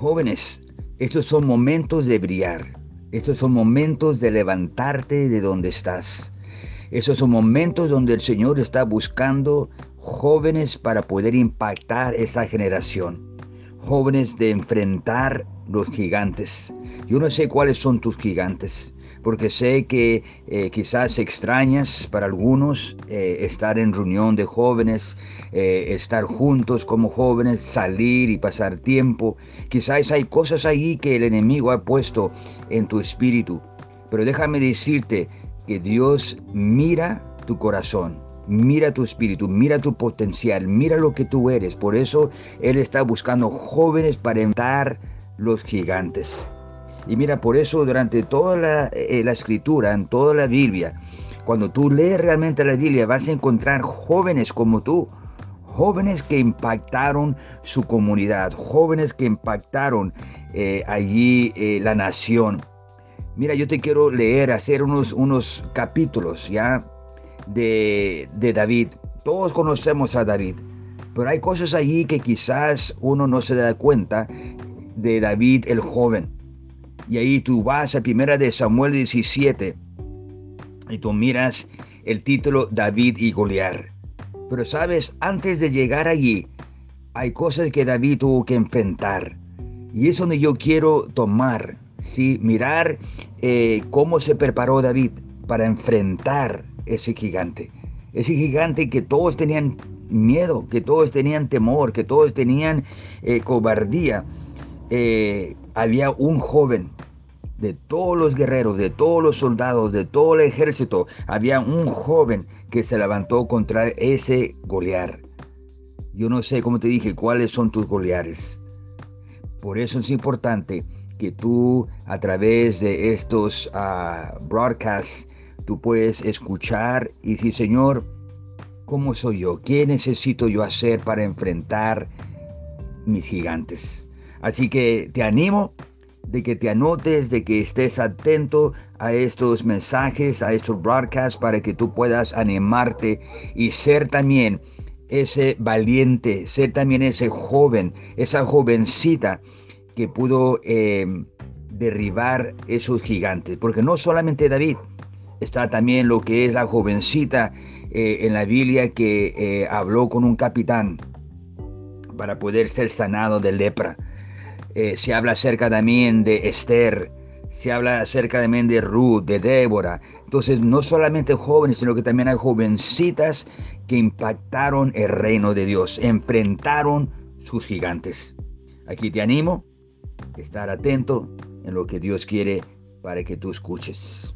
Jóvenes, estos son momentos de brillar. Estos son momentos de levantarte de donde estás. Esos son momentos donde el Señor está buscando jóvenes para poder impactar esa generación. Jóvenes de enfrentar los gigantes. Yo no sé cuáles son tus gigantes porque sé que eh, quizás extrañas para algunos eh, estar en reunión de jóvenes, eh, estar juntos como jóvenes, salir y pasar tiempo. Quizás hay cosas ahí que el enemigo ha puesto en tu espíritu. Pero déjame decirte que Dios mira tu corazón, mira tu espíritu, mira tu potencial, mira lo que tú eres. Por eso Él está buscando jóvenes para enfrentar los gigantes. Y mira, por eso durante toda eh, la, escritura, en toda la Biblia, cuando tú lees realmente la Biblia, vas a encontrar jóvenes como tú, jóvenes que impactaron su comunidad, jóvenes que impactaron eh, allí eh, la nación. Mira, yo te quiero leer, hacer unos, unos capítulos ya de, de David. Todos conocemos a David, pero hay cosas allí que quizás uno no se da cuenta de David el joven. Y ahí tú vas a primera de Samuel 17 y tú miras el título David y Goliat. Pero sabes, antes de llegar allí, hay cosas que David tuvo que enfrentar. Y es donde yo quiero tomar, ¿sí? mirar eh, cómo se preparó David para enfrentar ese gigante. Ese gigante que todos tenían miedo, que todos tenían temor, que todos tenían eh, cobardía. Eh, había un joven de todos los guerreros, de todos los soldados, de todo el ejército, había un joven que se levantó contra ese Goliar. Yo no sé, como te dije, cuáles son tus Goliares. Por eso es importante que tú a través de estos uh, broadcasts, tú puedes escuchar y decir, Señor, ¿cómo soy yo? ¿Qué necesito yo hacer para enfrentar mis gigantes? Así que te animo de que te anotes, de que estés atento a estos mensajes, a estos broadcasts, para que tú puedas animarte y ser también ese valiente, ser también ese joven, esa jovencita que pudo eh, derribar esos gigantes. Porque no solamente David, está también lo que es la jovencita eh, en la Biblia que eh, habló con un capitán para poder ser sanado de lepra. Eh, se habla acerca también de Esther, se habla acerca también de Ruth, de Débora. Entonces, no solamente jóvenes, sino que también hay jovencitas que impactaron el reino de Dios, enfrentaron sus gigantes. Aquí te animo a estar atento en lo que Dios quiere para que tú escuches.